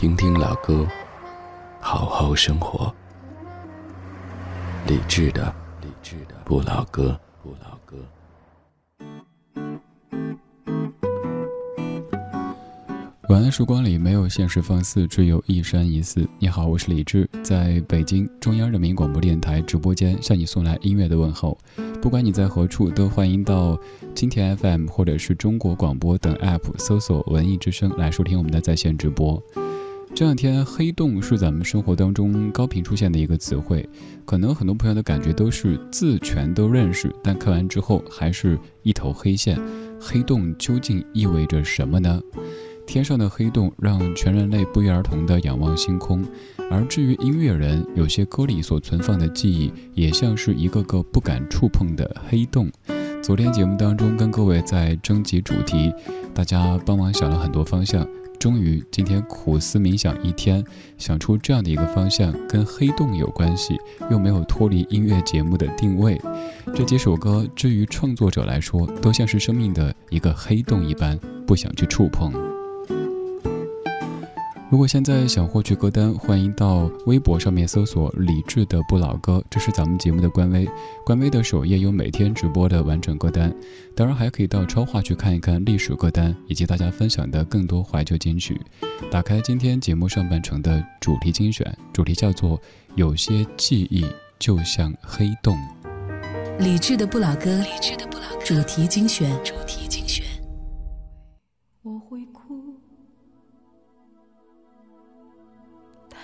听听老歌，好好生活。理智的，理智的不老歌，不老歌。晚安，曙光里没有现实放肆，只有一山一寺。你好，我是李志，在北京中央人民广播电台直播间向你送来音乐的问候。不管你在何处，都欢迎到今天 FM 或者是中国广播等 App 搜索“文艺之声”来收听我们的在线直播。这两天，黑洞是咱们生活当中高频出现的一个词汇，可能很多朋友的感觉都是字全都认识，但看完之后还是一头黑线。黑洞究竟意味着什么呢？天上的黑洞让全人类不约而同地仰望星空，而至于音乐人，有些歌里所存放的记忆，也像是一个个不敢触碰的黑洞。昨天节目当中跟各位在征集主题，大家帮忙想了很多方向，终于今天苦思冥想一天，想出这样的一个方向，跟黑洞有关系，又没有脱离音乐节目的定位。这几首歌，至于创作者来说，都像是生命的一个黑洞一般，不想去触碰。如果现在想获取歌单，欢迎到微博上面搜索“理智的不老歌”，这是咱们节目的官微。官微的首页有每天直播的完整歌单，当然还可以到超话去看一看历史歌单，以及大家分享的更多怀旧金曲。打开今天节目上半程的主题精选，主题叫做“有些记忆就像黑洞”。理智的不老歌，理智的不老歌，主题精选，主题精选。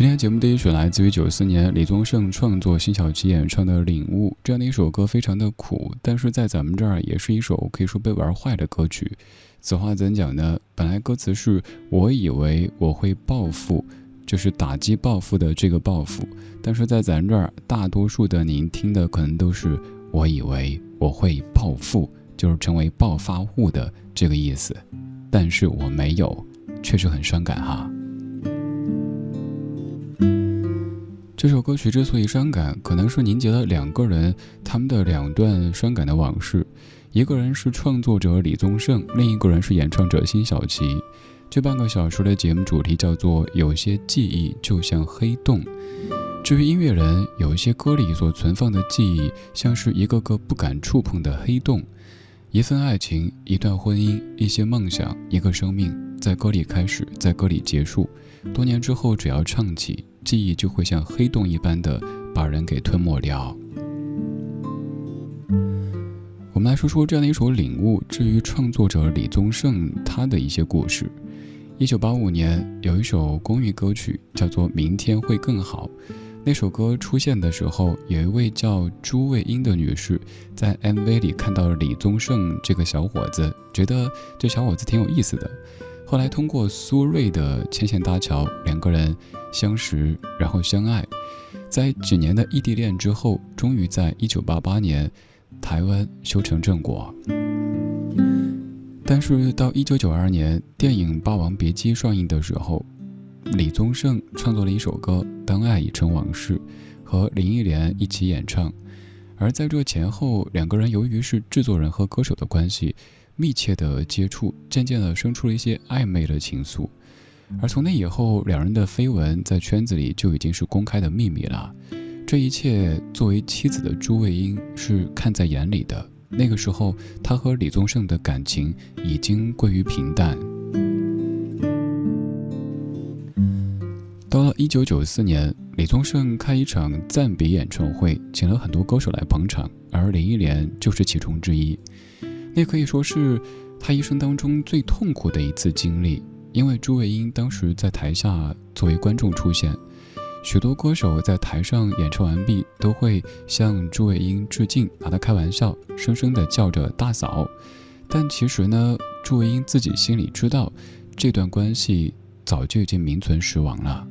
今天节目第一曲来自于九四年李宗盛创作、辛晓琪演唱的《领悟》这样的一首歌，非常的苦，但是在咱们这儿也是一首可以说被玩坏的歌曲。此话怎讲呢？本来歌词是我以为我会报复，就是打击报复的这个报复，但是在咱这儿，大多数的您听的可能都是我以为我会暴富，就是成为暴发户的这个意思，但是我没有，确实很伤感哈。这首歌曲之所以伤感，可能是凝结了两个人他们的两段伤感的往事。一个人是创作者李宗盛，另一个人是演唱者辛晓琪。这半个小时的节目主题叫做“有些记忆就像黑洞”。至于音乐人，有一些歌里所存放的记忆，像是一个个不敢触碰的黑洞。一份爱情，一段婚姻，一些梦想，一个生命，在歌里开始，在歌里结束。多年之后，只要唱起，记忆就会像黑洞一般的把人给吞没掉。我们来说说这样的一首《领悟》。至于创作者李宗盛，他的一些故事。一九八五年，有一首公益歌曲叫做《明天会更好》。那首歌出现的时候，有一位叫朱卫英的女士在 MV 里看到了李宗盛这个小伙子，觉得这小伙子挺有意思的。后来通过苏芮的牵线搭桥，两个人相识，然后相爱。在几年的异地恋之后，终于在一九八八年，台湾修成正果。但是到一九九二年，电影《霸王别姬》上映的时候，李宗盛创作了一首歌《当爱已成往事》，和林忆莲一起演唱。而在这前后，两个人由于是制作人和歌手的关系，密切的接触，渐渐的生出了一些暧昧的情愫。而从那以后，两人的绯闻在圈子里就已经是公开的秘密了。这一切，作为妻子的朱卫英是看在眼里的。那个时候，她和李宗盛的感情已经归于平淡。到了一九九四年，李宗盛开一场赞比演唱会，请了很多歌手来捧场，而林忆莲就是其中之一。那可以说是他一生当中最痛苦的一次经历，因为朱卫英当时在台下作为观众出现，许多歌手在台上演唱完毕都会向朱卫英致敬，拿他开玩笑，声声的叫着“大嫂”。但其实呢，朱卫英自己心里知道，这段关系早就已经名存实亡了。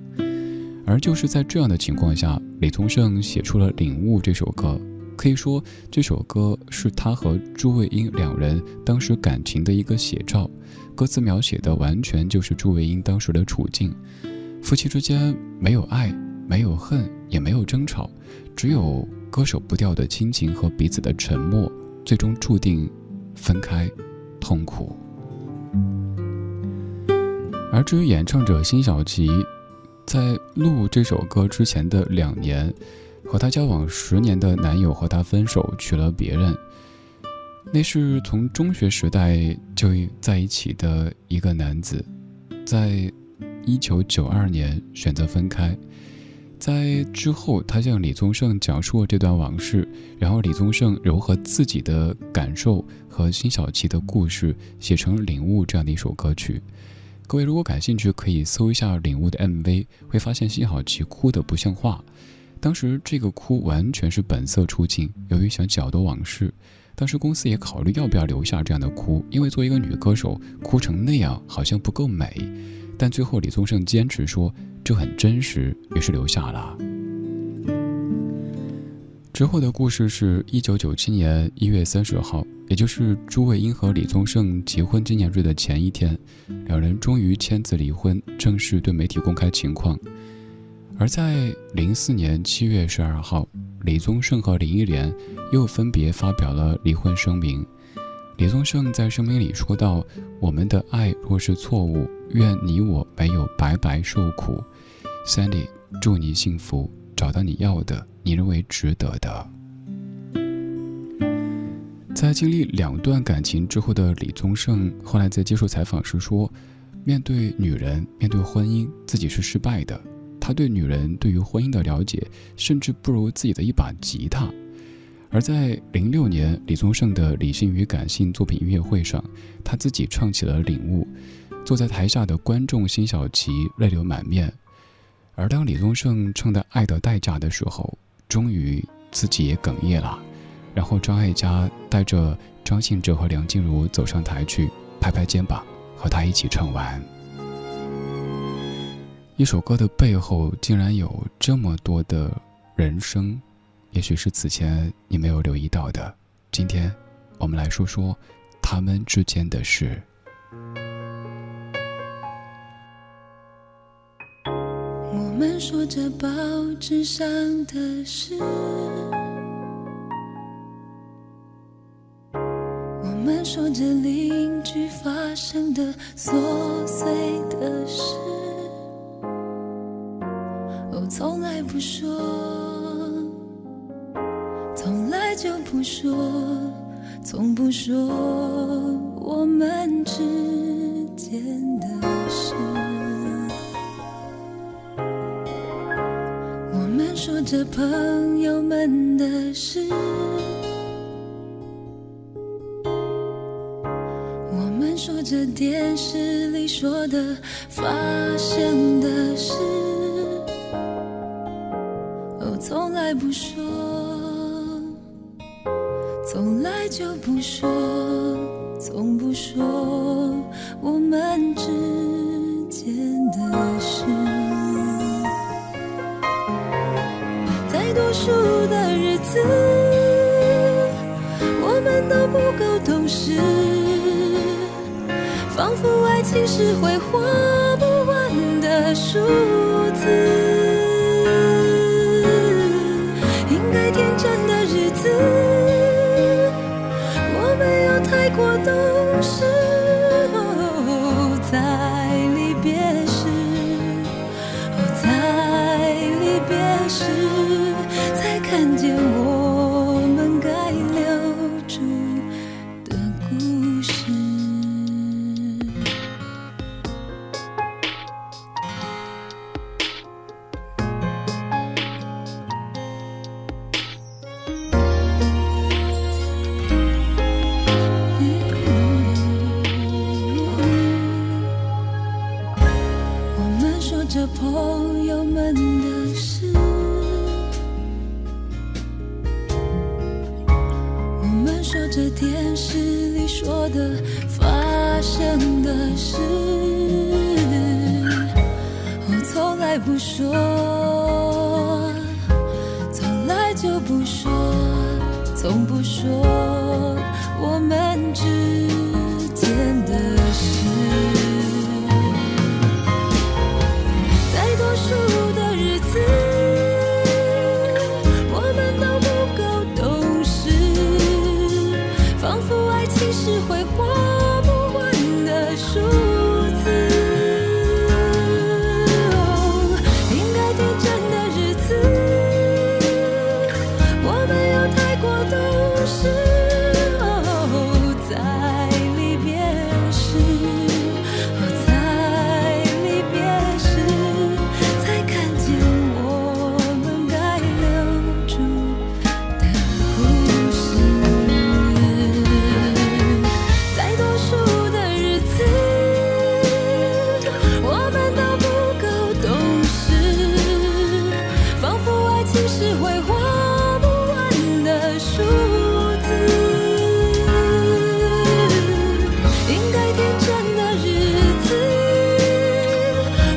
而就是在这样的情况下，李宗盛写出了《领悟》这首歌。可以说，这首歌是他和朱卫英两人当时感情的一个写照。歌词描写的完全就是朱卫英当时的处境：夫妻之间没有爱，没有恨，也没有争吵，只有割舍不掉的亲情和彼此的沉默，最终注定分开，痛苦。而至于演唱者辛晓琪，在录这首歌之前的两年，和她交往十年的男友和她分手，娶了别人。那是从中学时代就在一起的一个男子，在一九九二年选择分开。在之后，他向李宗盛讲述了这段往事，然后李宗盛糅合自己的感受和辛晓琪的故事，写成《领悟》这样的一首歌曲。各位如果感兴趣，可以搜一下《领悟》的 MV，会发现辛晓琪哭得不像话。当时这个哭完全是本色出镜，由于想搅多往事，当时公司也考虑要不要留下这样的哭，因为作为一个女歌手，哭成那样好像不够美。但最后李宗盛坚持说。就很真实，于是留下了。之后的故事是一九九七年一月三十号，也就是朱卫英和李宗盛结婚纪念日的前一天，两人终于签字离婚，正式对媒体公开情况。而在零四年七月十二号，李宗盛和林忆莲又分别发表了离婚声明。李宗盛在声明里说道：“我们的爱若是错误，愿你我没有白白受苦。” Sandy，祝你幸福，找到你要的，你认为值得的。在经历两段感情之后的李宗盛，后来在接受采访时说：“面对女人，面对婚姻，自己是失败的。他对女人，对于婚姻的了解，甚至不如自己的一把吉他。”而在零六年，李宗盛的《理性与感性》作品音乐会上，他自己唱起了《领悟》，坐在台下的观众辛晓琪泪流满面。而当李宗盛唱的《爱的代价》的时候，终于自己也哽咽了。然后张艾嘉带着张信哲和梁静茹走上台去，拍拍肩膀，和他一起唱完。一首歌的背后，竟然有这么多的人生。也许是此前你没有留意到的，今天，我们来说说他们之间的事。我们说着报纸上的事，我们说着邻居发生的琐碎的事，从来不说。从来就不说，从不说我们之间的事。我们说着朋友们的事，我们说着电视里说的发生的事，来不说。从来就不说，从不说我们之间的事。在读书的日子，我们都不够懂事，仿佛爱情是会花不完的数字。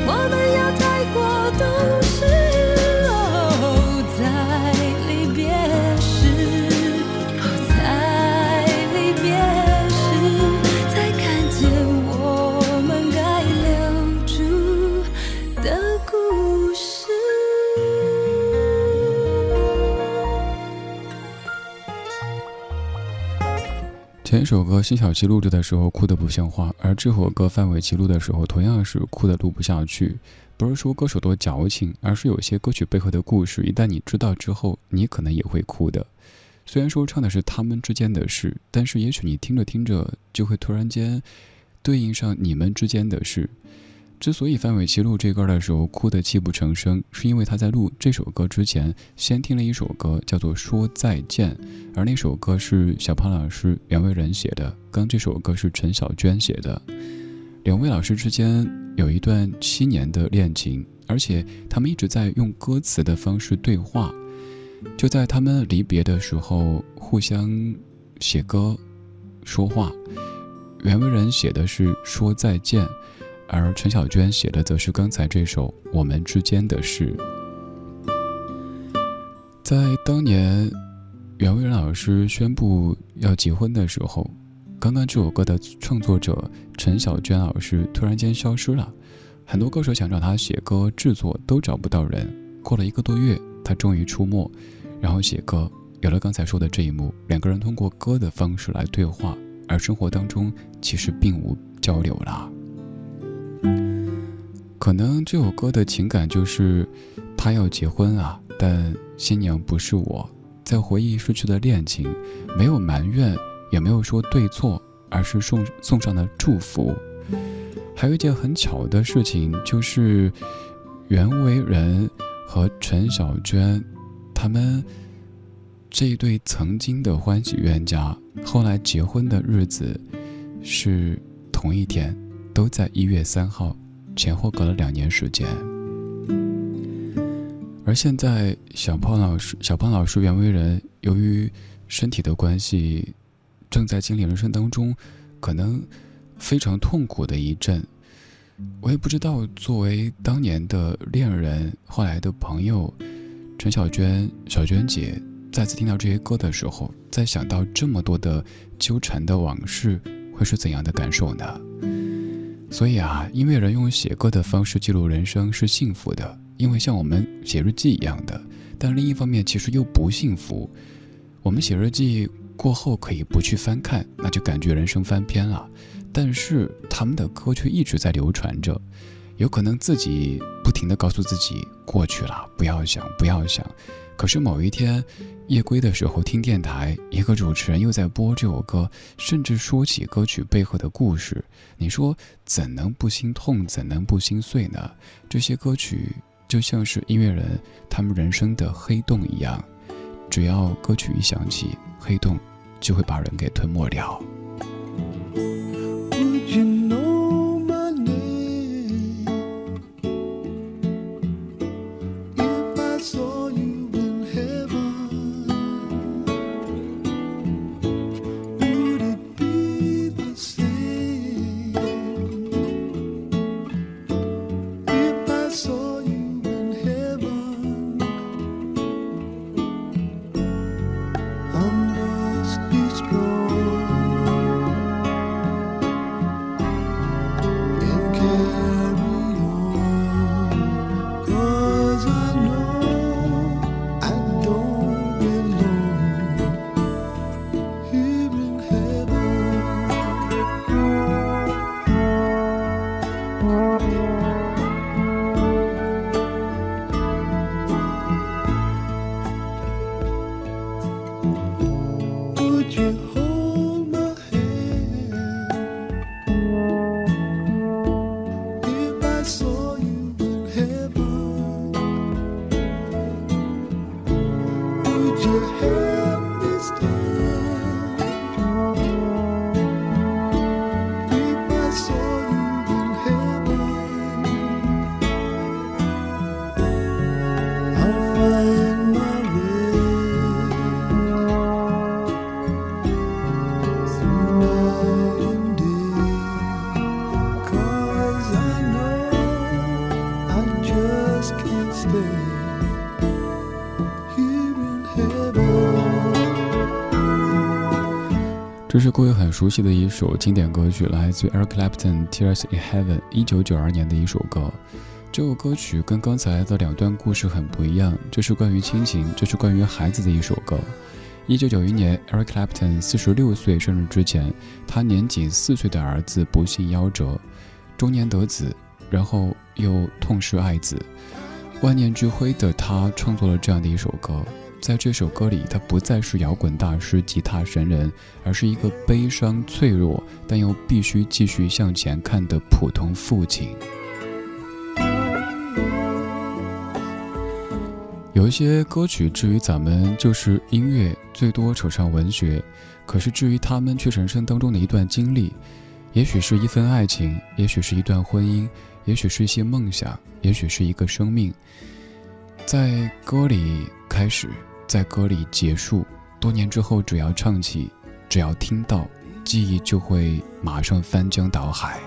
Мол, 这首歌辛晓琪录制的时候哭得不像话，而这首歌范玮琪录的时候同样是哭得录不下去。不是说歌手多矫情，而是有些歌曲背后的故事，一旦你知道之后，你可能也会哭的。虽然说唱的是他们之间的事，但是也许你听着听着就会突然间对应上你们之间的事。之所以范玮琪录这歌的时候哭得泣不成声，是因为他在录这首歌之前先听了一首歌，叫做《说再见》，而那首歌是小胖老师袁惟仁写的，刚这首歌是陈小娟写的。两位老师之间有一段七年的恋情，而且他们一直在用歌词的方式对话。就在他们离别的时候，互相写歌、说话。袁惟仁写的是《说再见》。而陈小娟写的则是刚才这首《我们之间的事》。在当年袁惟仁老师宣布要结婚的时候，刚刚这首歌的创作者陈小娟老师突然间消失了，很多歌手想找他写歌制作都找不到人。过了一个多月，他终于出没，然后写歌，有了刚才说的这一幕，两个人通过歌的方式来对话，而生活当中其实并无交流了。可能这首歌的情感就是，他要结婚啊，但新娘不是我，在回忆失去的恋情，没有埋怨，也没有说对错，而是送送上了祝福。还有一件很巧的事情，就是袁惟仁和陈小娟，他们这一对曾经的欢喜冤家，后来结婚的日子是同一天，都在一月三号。前后隔了两年时间，而现在小胖老师、小胖老师袁惟仁由于身体的关系，正在经历人生当中可能非常痛苦的一阵。我也不知道，作为当年的恋人、后来的朋友，陈小娟、小娟姐再次听到这些歌的时候，再想到这么多的纠缠的往事，会是怎样的感受呢？所以啊，音乐人用写歌的方式记录人生是幸福的，因为像我们写日记一样的。但另一方面，其实又不幸福。我们写日记过后可以不去翻看，那就感觉人生翻篇了。但是他们的歌却一直在流传着，有可能自己不停地告诉自己过去了，不要想，不要想。可是某一天。夜归的时候听电台，一个主持人又在播这首歌，甚至说起歌曲背后的故事。你说怎能不心痛，怎能不心碎呢？这些歌曲就像是音乐人他们人生的黑洞一样，只要歌曲一响起，黑洞就会把人给吞没了。这是各位很熟悉的一首经典歌曲，来自 Eric Clapton《Tears in Heaven》，一九九二年的一首歌。这首歌曲跟刚才的两段故事很不一样，这是关于亲情，这是关于孩子的一首歌。一九九一年，Eric Clapton 四十六岁生日之前，他年仅四岁的儿子不幸夭折，中年得子，然后又痛失爱子，万念俱灰的他创作了这样的一首歌。在这首歌里，他不再是摇滚大师、吉他神人，而是一个悲伤、脆弱，但又必须继续向前看的普通父亲。有一些歌曲，至于咱们就是音乐，最多扯上文学；可是至于他们，却人生当中的一段经历，也许是一份爱情，也许是一段婚姻，也许是一些梦想，也许是一个生命，在歌里开始。在歌里结束，多年之后，只要唱起，只要听到，记忆就会马上翻江倒海。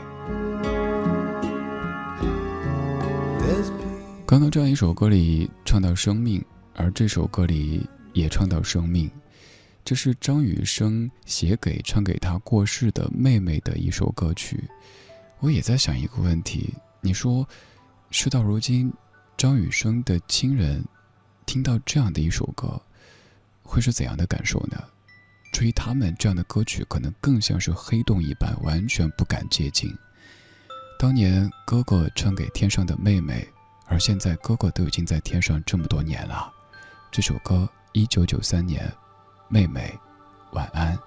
刚刚这样一首歌里唱到生命，而这首歌里也唱到生命，这是张雨生写给唱给他过世的妹妹的一首歌曲。我也在想一个问题：你说，事到如今，张雨生的亲人。听到这样的一首歌，会是怎样的感受呢？至于他们这样的歌曲，可能更像是黑洞一般，完全不敢接近。当年哥哥唱给天上的妹妹，而现在哥哥都已经在天上这么多年了。这首歌，一九九三年，妹妹，晚安。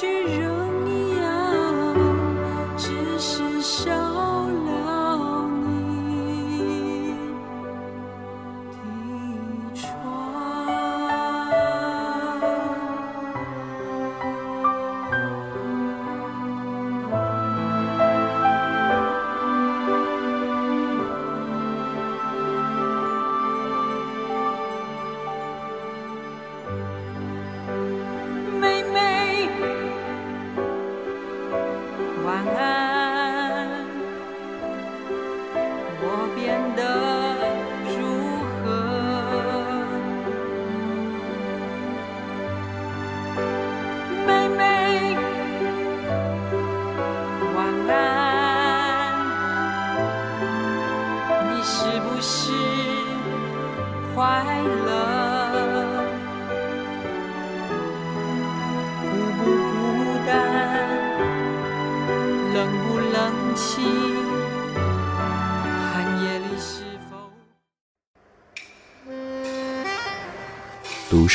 虚荣一样，只是伤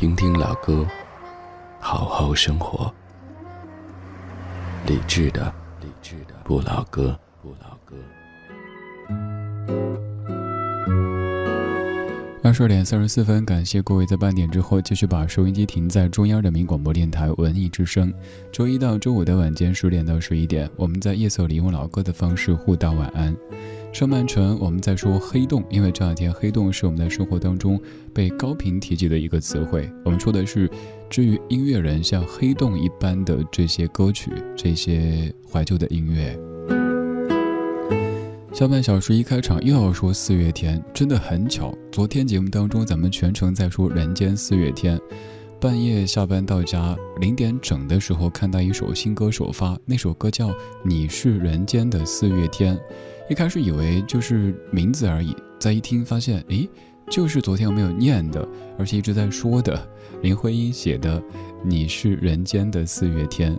听听老歌，好好生活。理智的，理智的不老歌，不老歌。二十二点三十四分，感谢各位在半点之后继续把收音机停在中央人民广播电台文艺之声。周一到周五的晚间十点到十一点，我们在夜色里用老歌的方式互道晚安。上半程我们在说黑洞，因为这两天黑洞是我们的生活当中被高频提及的一个词汇。我们说的是，至于音乐人像黑洞一般的这些歌曲，这些怀旧的音乐。下半小时一开场又要说四月天，真的很巧。昨天节目当中咱们全程在说人间四月天，半夜下班到家零点整的时候看到一首新歌首发，那首歌叫《你是人间的四月天》。一开始以为就是名字而已，再一听发现，诶，就是昨天我没有念的，而且一直在说的林徽因写的《你是人间的四月天》，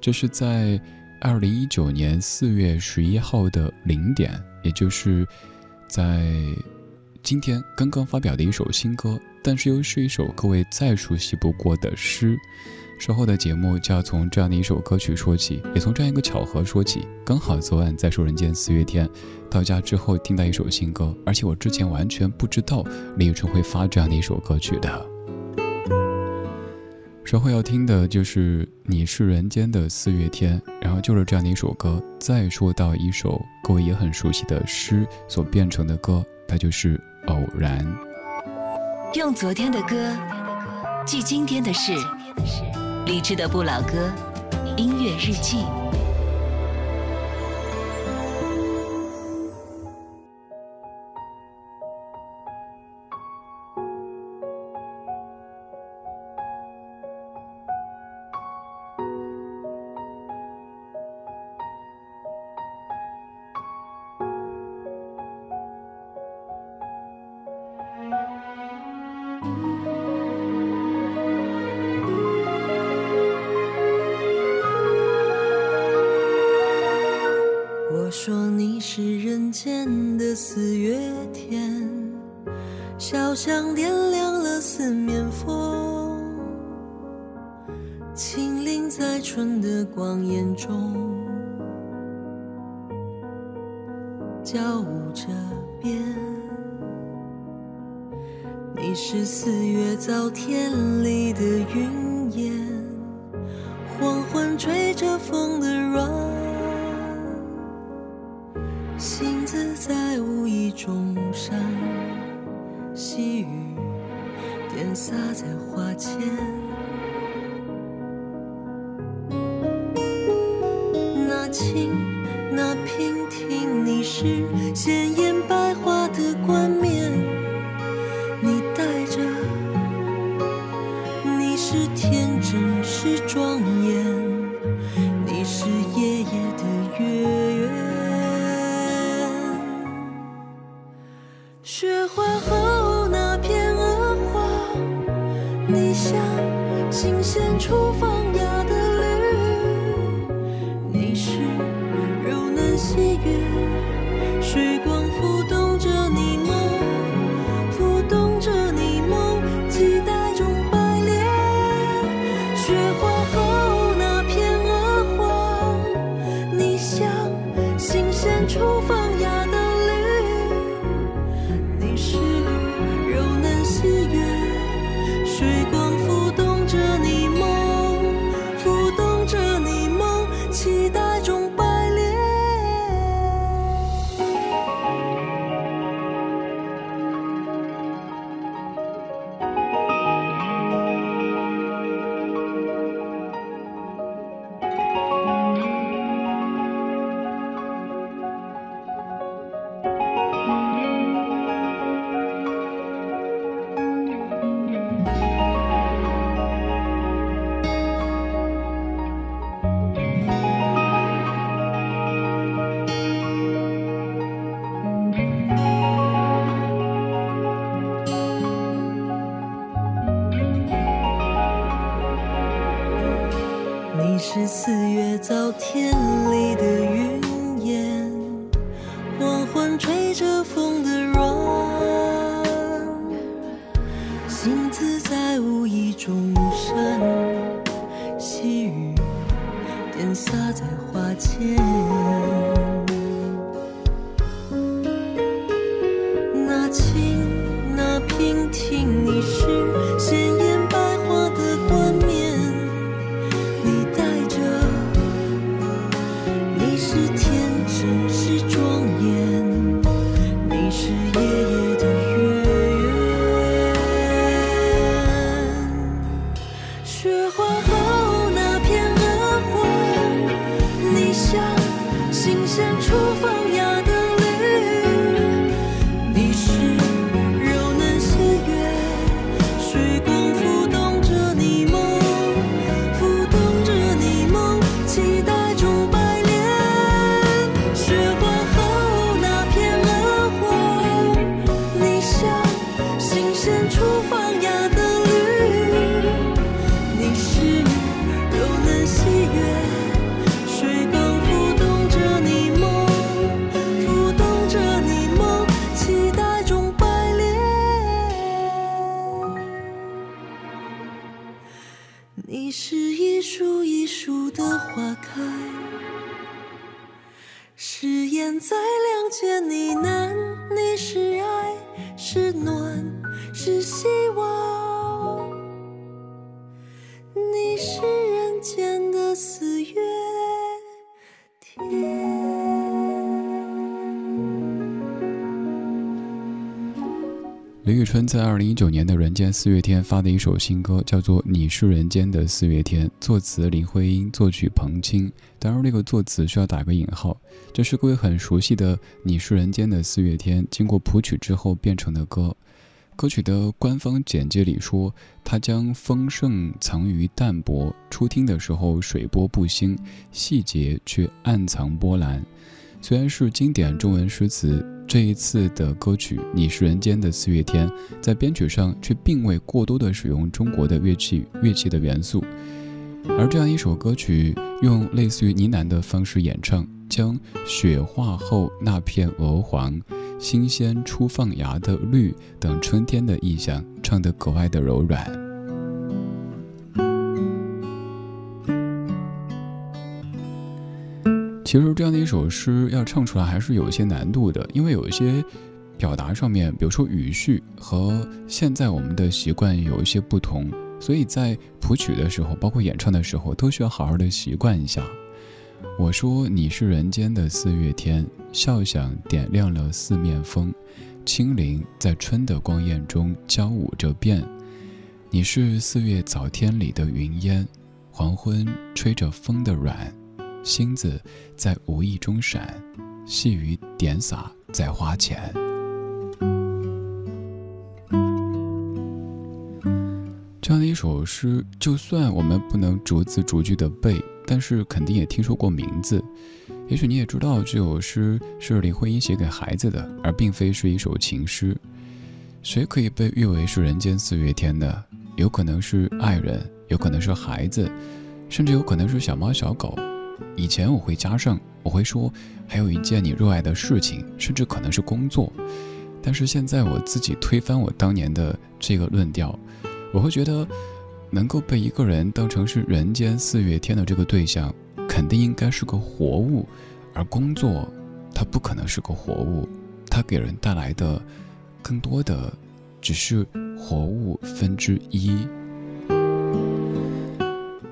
这是在二零一九年四月十一号的零点，也就是在今天刚刚发表的一首新歌，但是又是一首各位再熟悉不过的诗。稍后的节目就要从这样的一首歌曲说起，也从这样一个巧合说起。刚好昨晚在说人间四月天，到家之后听到一首新歌，而且我之前完全不知道李宇春会发这样的一首歌曲的。稍后要听的就是《你是人间的四月天》，然后就是这样的一首歌，再说到一首各位也很熟悉的诗所变成的歌，它就是《偶然》。用昨天的歌记今天的事。理智的不老歌，音乐日记。那娉婷，你是鲜艳。你是一树一树的花开，誓言在两间呢难。你是爱，是暖，是希望。你是人间的四。李宇春在二零一九年的《人间四月天》发的一首新歌，叫做《你是人间的四月天》，作词林徽因，作曲彭青。当然，那个作词需要打个引号。这是各位很熟悉的《你是人间的四月天》，经过谱曲之后变成的歌。歌曲的官方简介里说，它将丰盛藏于淡泊，初听的时候水波不兴，细节却暗藏波澜。虽然是经典中文诗词，这一次的歌曲《你是人间的四月天》在编曲上却并未过多的使用中国的乐器乐器的元素，而这样一首歌曲用类似于呢喃的方式演唱，将雪化后那片鹅黄、新鲜初放芽的绿等春天的意象唱得格外的柔软。其实这样的一首诗要唱出来还是有一些难度的，因为有一些表达上面，比如说语序和现在我们的习惯有一些不同，所以在谱曲的时候，包括演唱的时候，都需要好好的习惯一下。我说你是人间的四月天，笑响点亮了四面风，清灵在春的光艳中交舞着变。你是四月早天里的云烟，黄昏吹着风的软。星子在无意中闪，细雨点洒在花前。这样的一首诗，就算我们不能逐字逐句的背，但是肯定也听说过名字。也许你也知道，这首诗是林徽因写给孩子的，而并非是一首情诗。谁可以被誉为是人间四月天呢？有可能是爱人，有可能是孩子，甚至有可能是小猫小狗。以前我会加上，我会说，还有一件你热爱的事情，甚至可能是工作。但是现在我自己推翻我当年的这个论调，我会觉得，能够被一个人当成是人间四月天的这个对象，肯定应该是个活物，而工作，它不可能是个活物，它给人带来的，更多的，只是活物分之一。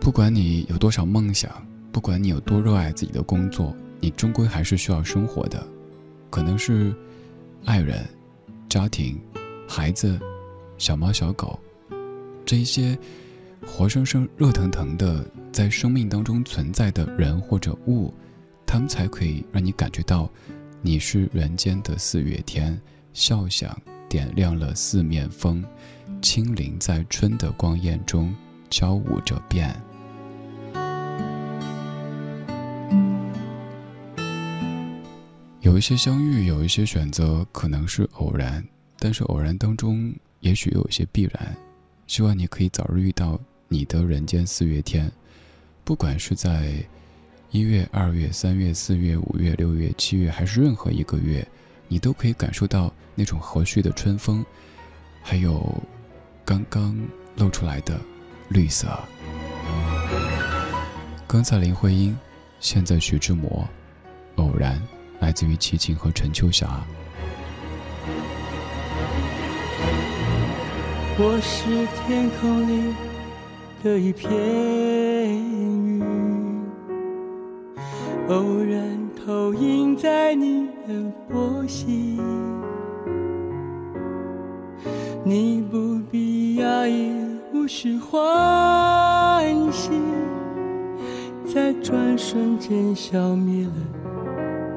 不管你有多少梦想。不管你有多热爱自己的工作，你终归还是需要生活的，可能是爱人、家庭、孩子、小猫小狗，这一些活生生、热腾腾的在生命当中存在的人或者物，他们才可以让你感觉到你是人间的四月天，笑响点亮了四面风，轻灵在春的光艳中交舞着变。有一些相遇，有一些选择，可能是偶然，但是偶然当中，也许有一些必然。希望你可以早日遇到你的人间四月天，不管是在一月、二月、三月、四月、五月、六月、七月，还是任何一个月，你都可以感受到那种和煦的春风，还有刚刚露出来的绿色。刚才林徽因，现在徐志摩，偶然。来自于齐秦和陈秋霞。我是天空里的一片云，偶然投影在你的波心。你不必讶异，无需欢喜，在转瞬间消灭了。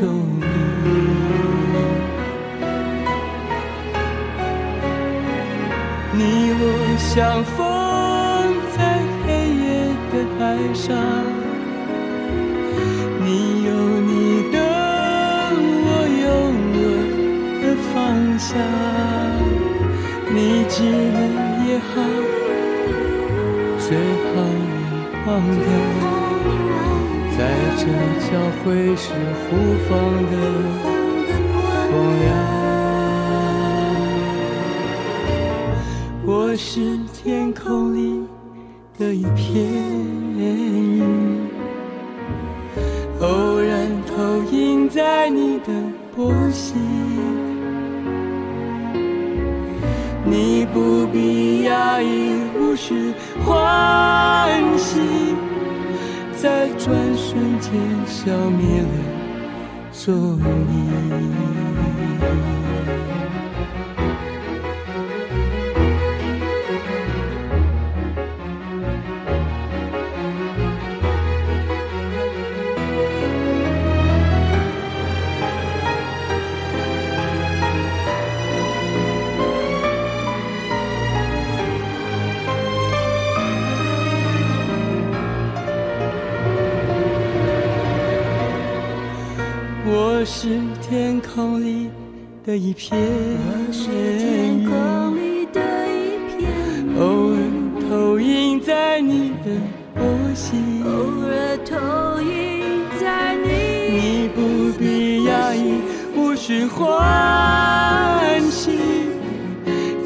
了踪影。你我相逢在黑夜的海上，你有你的，我有我的方向。你记得也好，最好你忘掉，在这交汇时互放的光亮。我是天空里的一片消灭了踪影。是天空里的一片云，偶尔投影在你的波心，偶尔投影在你。你不必压抑，无需欢喜，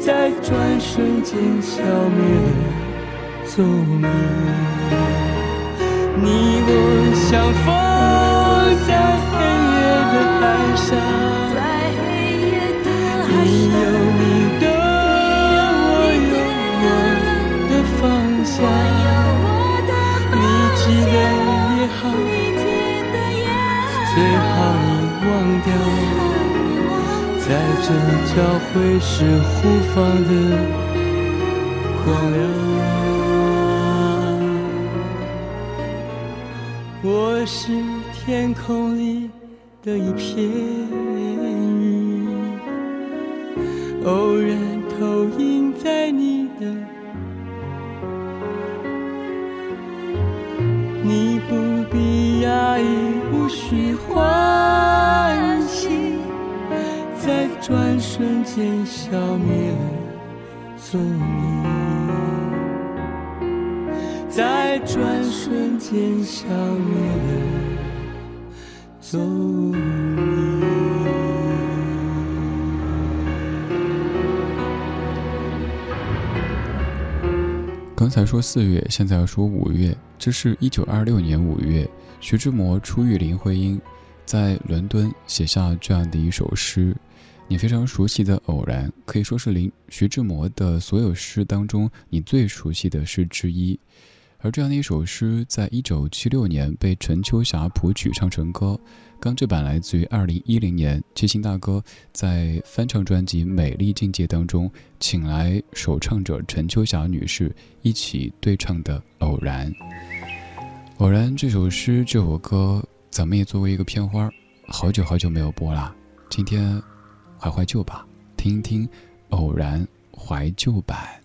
在转瞬间消灭了踪影。你我相逢在的海上，在黑夜的海你有，你的，我有我的方向。你记得也好，你记得也好，最好你忘掉，在这交汇时互放的光亮。我是天空里的一片云，偶然投影在你的。你不必压抑，无需欢喜，在转瞬间消灭了踪影，在转瞬间消灭刚才说四月，现在要说五月。这是一九二六年五月，徐志摩初遇林徽因，在伦敦写下这样的一首诗。你非常熟悉的《偶然》，可以说是林徐志摩的所有诗当中你最熟悉的诗之一。而这样的一首诗，在一九七六年被陈秋霞谱曲唱成歌。刚这版来自于二零一零年，七星大哥在翻唱专辑《美丽境界》当中，请来首唱者陈秋霞女士一起对唱的《偶然》。《偶然》这首诗、这首歌，咱们也作为一个片花，好久好久没有播啦。今天怀怀旧吧，听一听《偶然》怀旧版。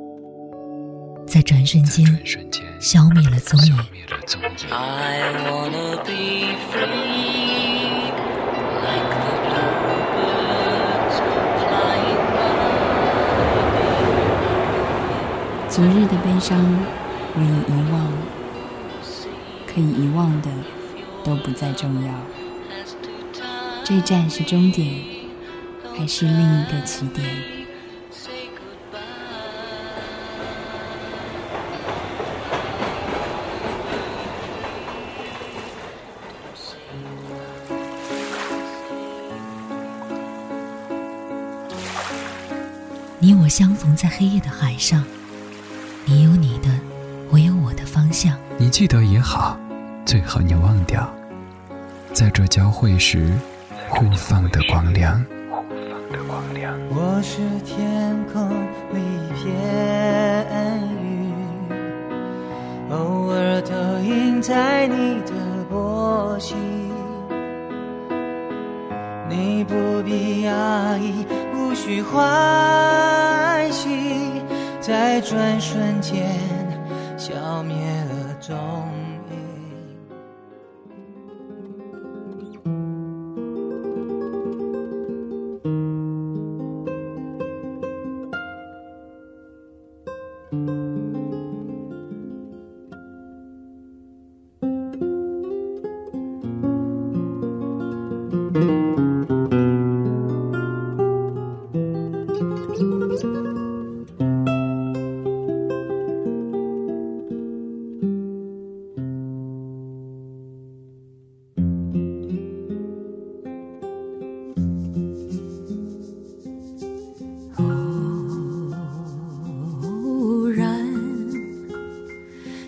在转瞬间消灭了踪影。灭了踪影。I wanna be free, like the bluebirds flying by. 昨日的悲伤我已遗忘，可以遗忘的都不再重要。这站是终点，还是另一个起点？相逢在黑夜的海上，你有你的，我有我的方向。你记得也好，最好你忘掉，在这交汇时互放的光亮。我是天空里一片云，偶尔投影在你的波心，你不必压抑。不需欢喜，在转瞬间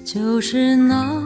就是那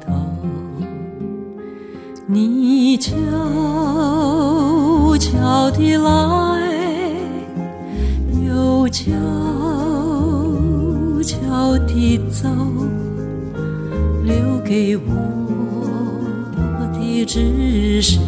头，你悄悄地来，又悄悄地走，留给我的只是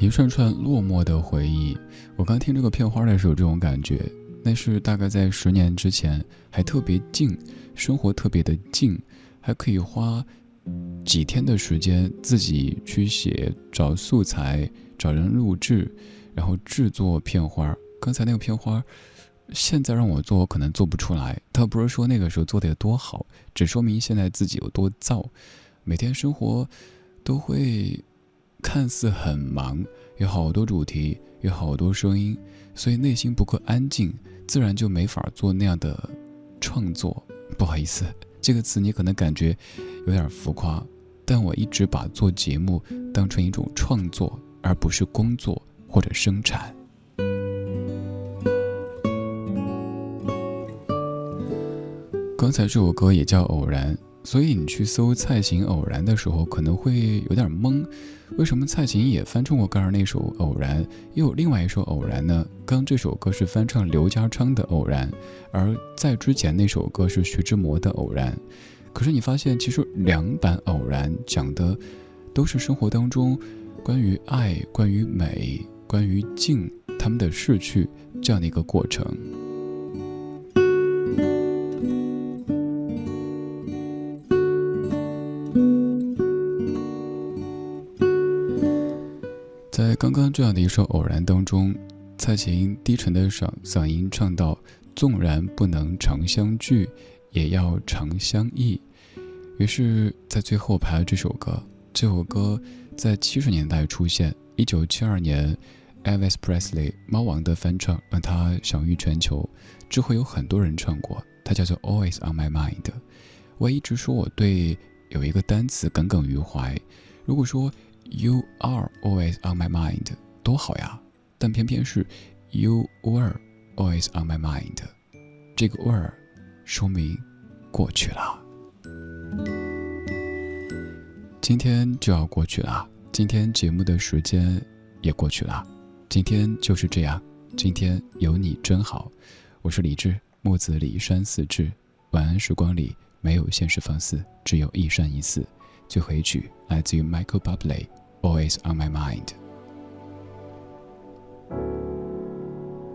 一串串落寞的回忆。我刚听这个片花的时候，这种感觉，那是大概在十年之前，还特别静，生活特别的静，还可以花几天的时间自己去写，找素材，找人录制，然后制作片花。刚才那个片花。现在让我做，我可能做不出来。倒不是说那个时候做的有多好，只说明现在自己有多燥。每天生活都会看似很忙，有好多主题，有好多声音，所以内心不够安静，自然就没法做那样的创作。不好意思，这个词你可能感觉有点浮夸，但我一直把做节目当成一种创作，而不是工作或者生产。刚才这首歌也叫《偶然》，所以你去搜蔡琴《偶然》的时候，可能会有点懵。为什么蔡琴也翻唱过刚才那首《偶然》，又有另外一首《偶然》呢？刚这首歌是翻唱刘家昌的《偶然》，而在之前那首歌是徐志摩的《偶然》。可是你发现，其实两版《偶然》讲的都是生活当中关于爱、关于美、关于静他们的逝去这样的一个过程。在刚刚这样的一首偶然当中，蔡琴低沉的嗓嗓音唱到：“纵然不能长相聚，也要长相忆。”于是，在最后排了这首歌。这首歌在七十年代出现，一九七二年，Elvis Presley 猫王的翻唱让他享誉全球。之后有很多人唱过，它叫做《Always on My Mind》。我一直说我对有一个单词耿耿于怀。如果说 You are always on my mind，多好呀！但偏偏是 You were always on my mind，这个 were 说明过去了。今天就要过去了，今天节目的时间也过去了，今天就是这样，今天有你真好。我是李志，木子李山四志。晚安时光里没有现实放肆，只有一山一寺。最后一曲来自于 Michael Bublé Bublé，Always on my mind.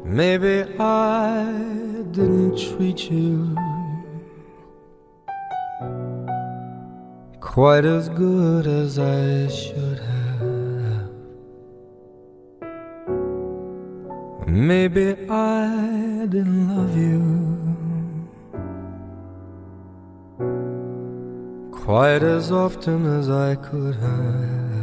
Maybe I didn't treat you quite as good as I should have. Maybe I didn't love you quite as often as I could have.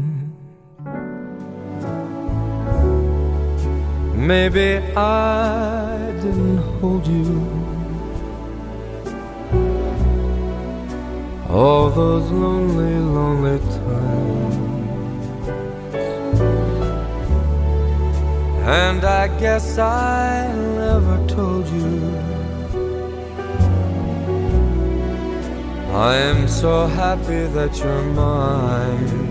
Maybe I didn't hold you all those lonely, lonely times. And I guess I never told you. I am so happy that you're mine.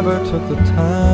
Never took the time.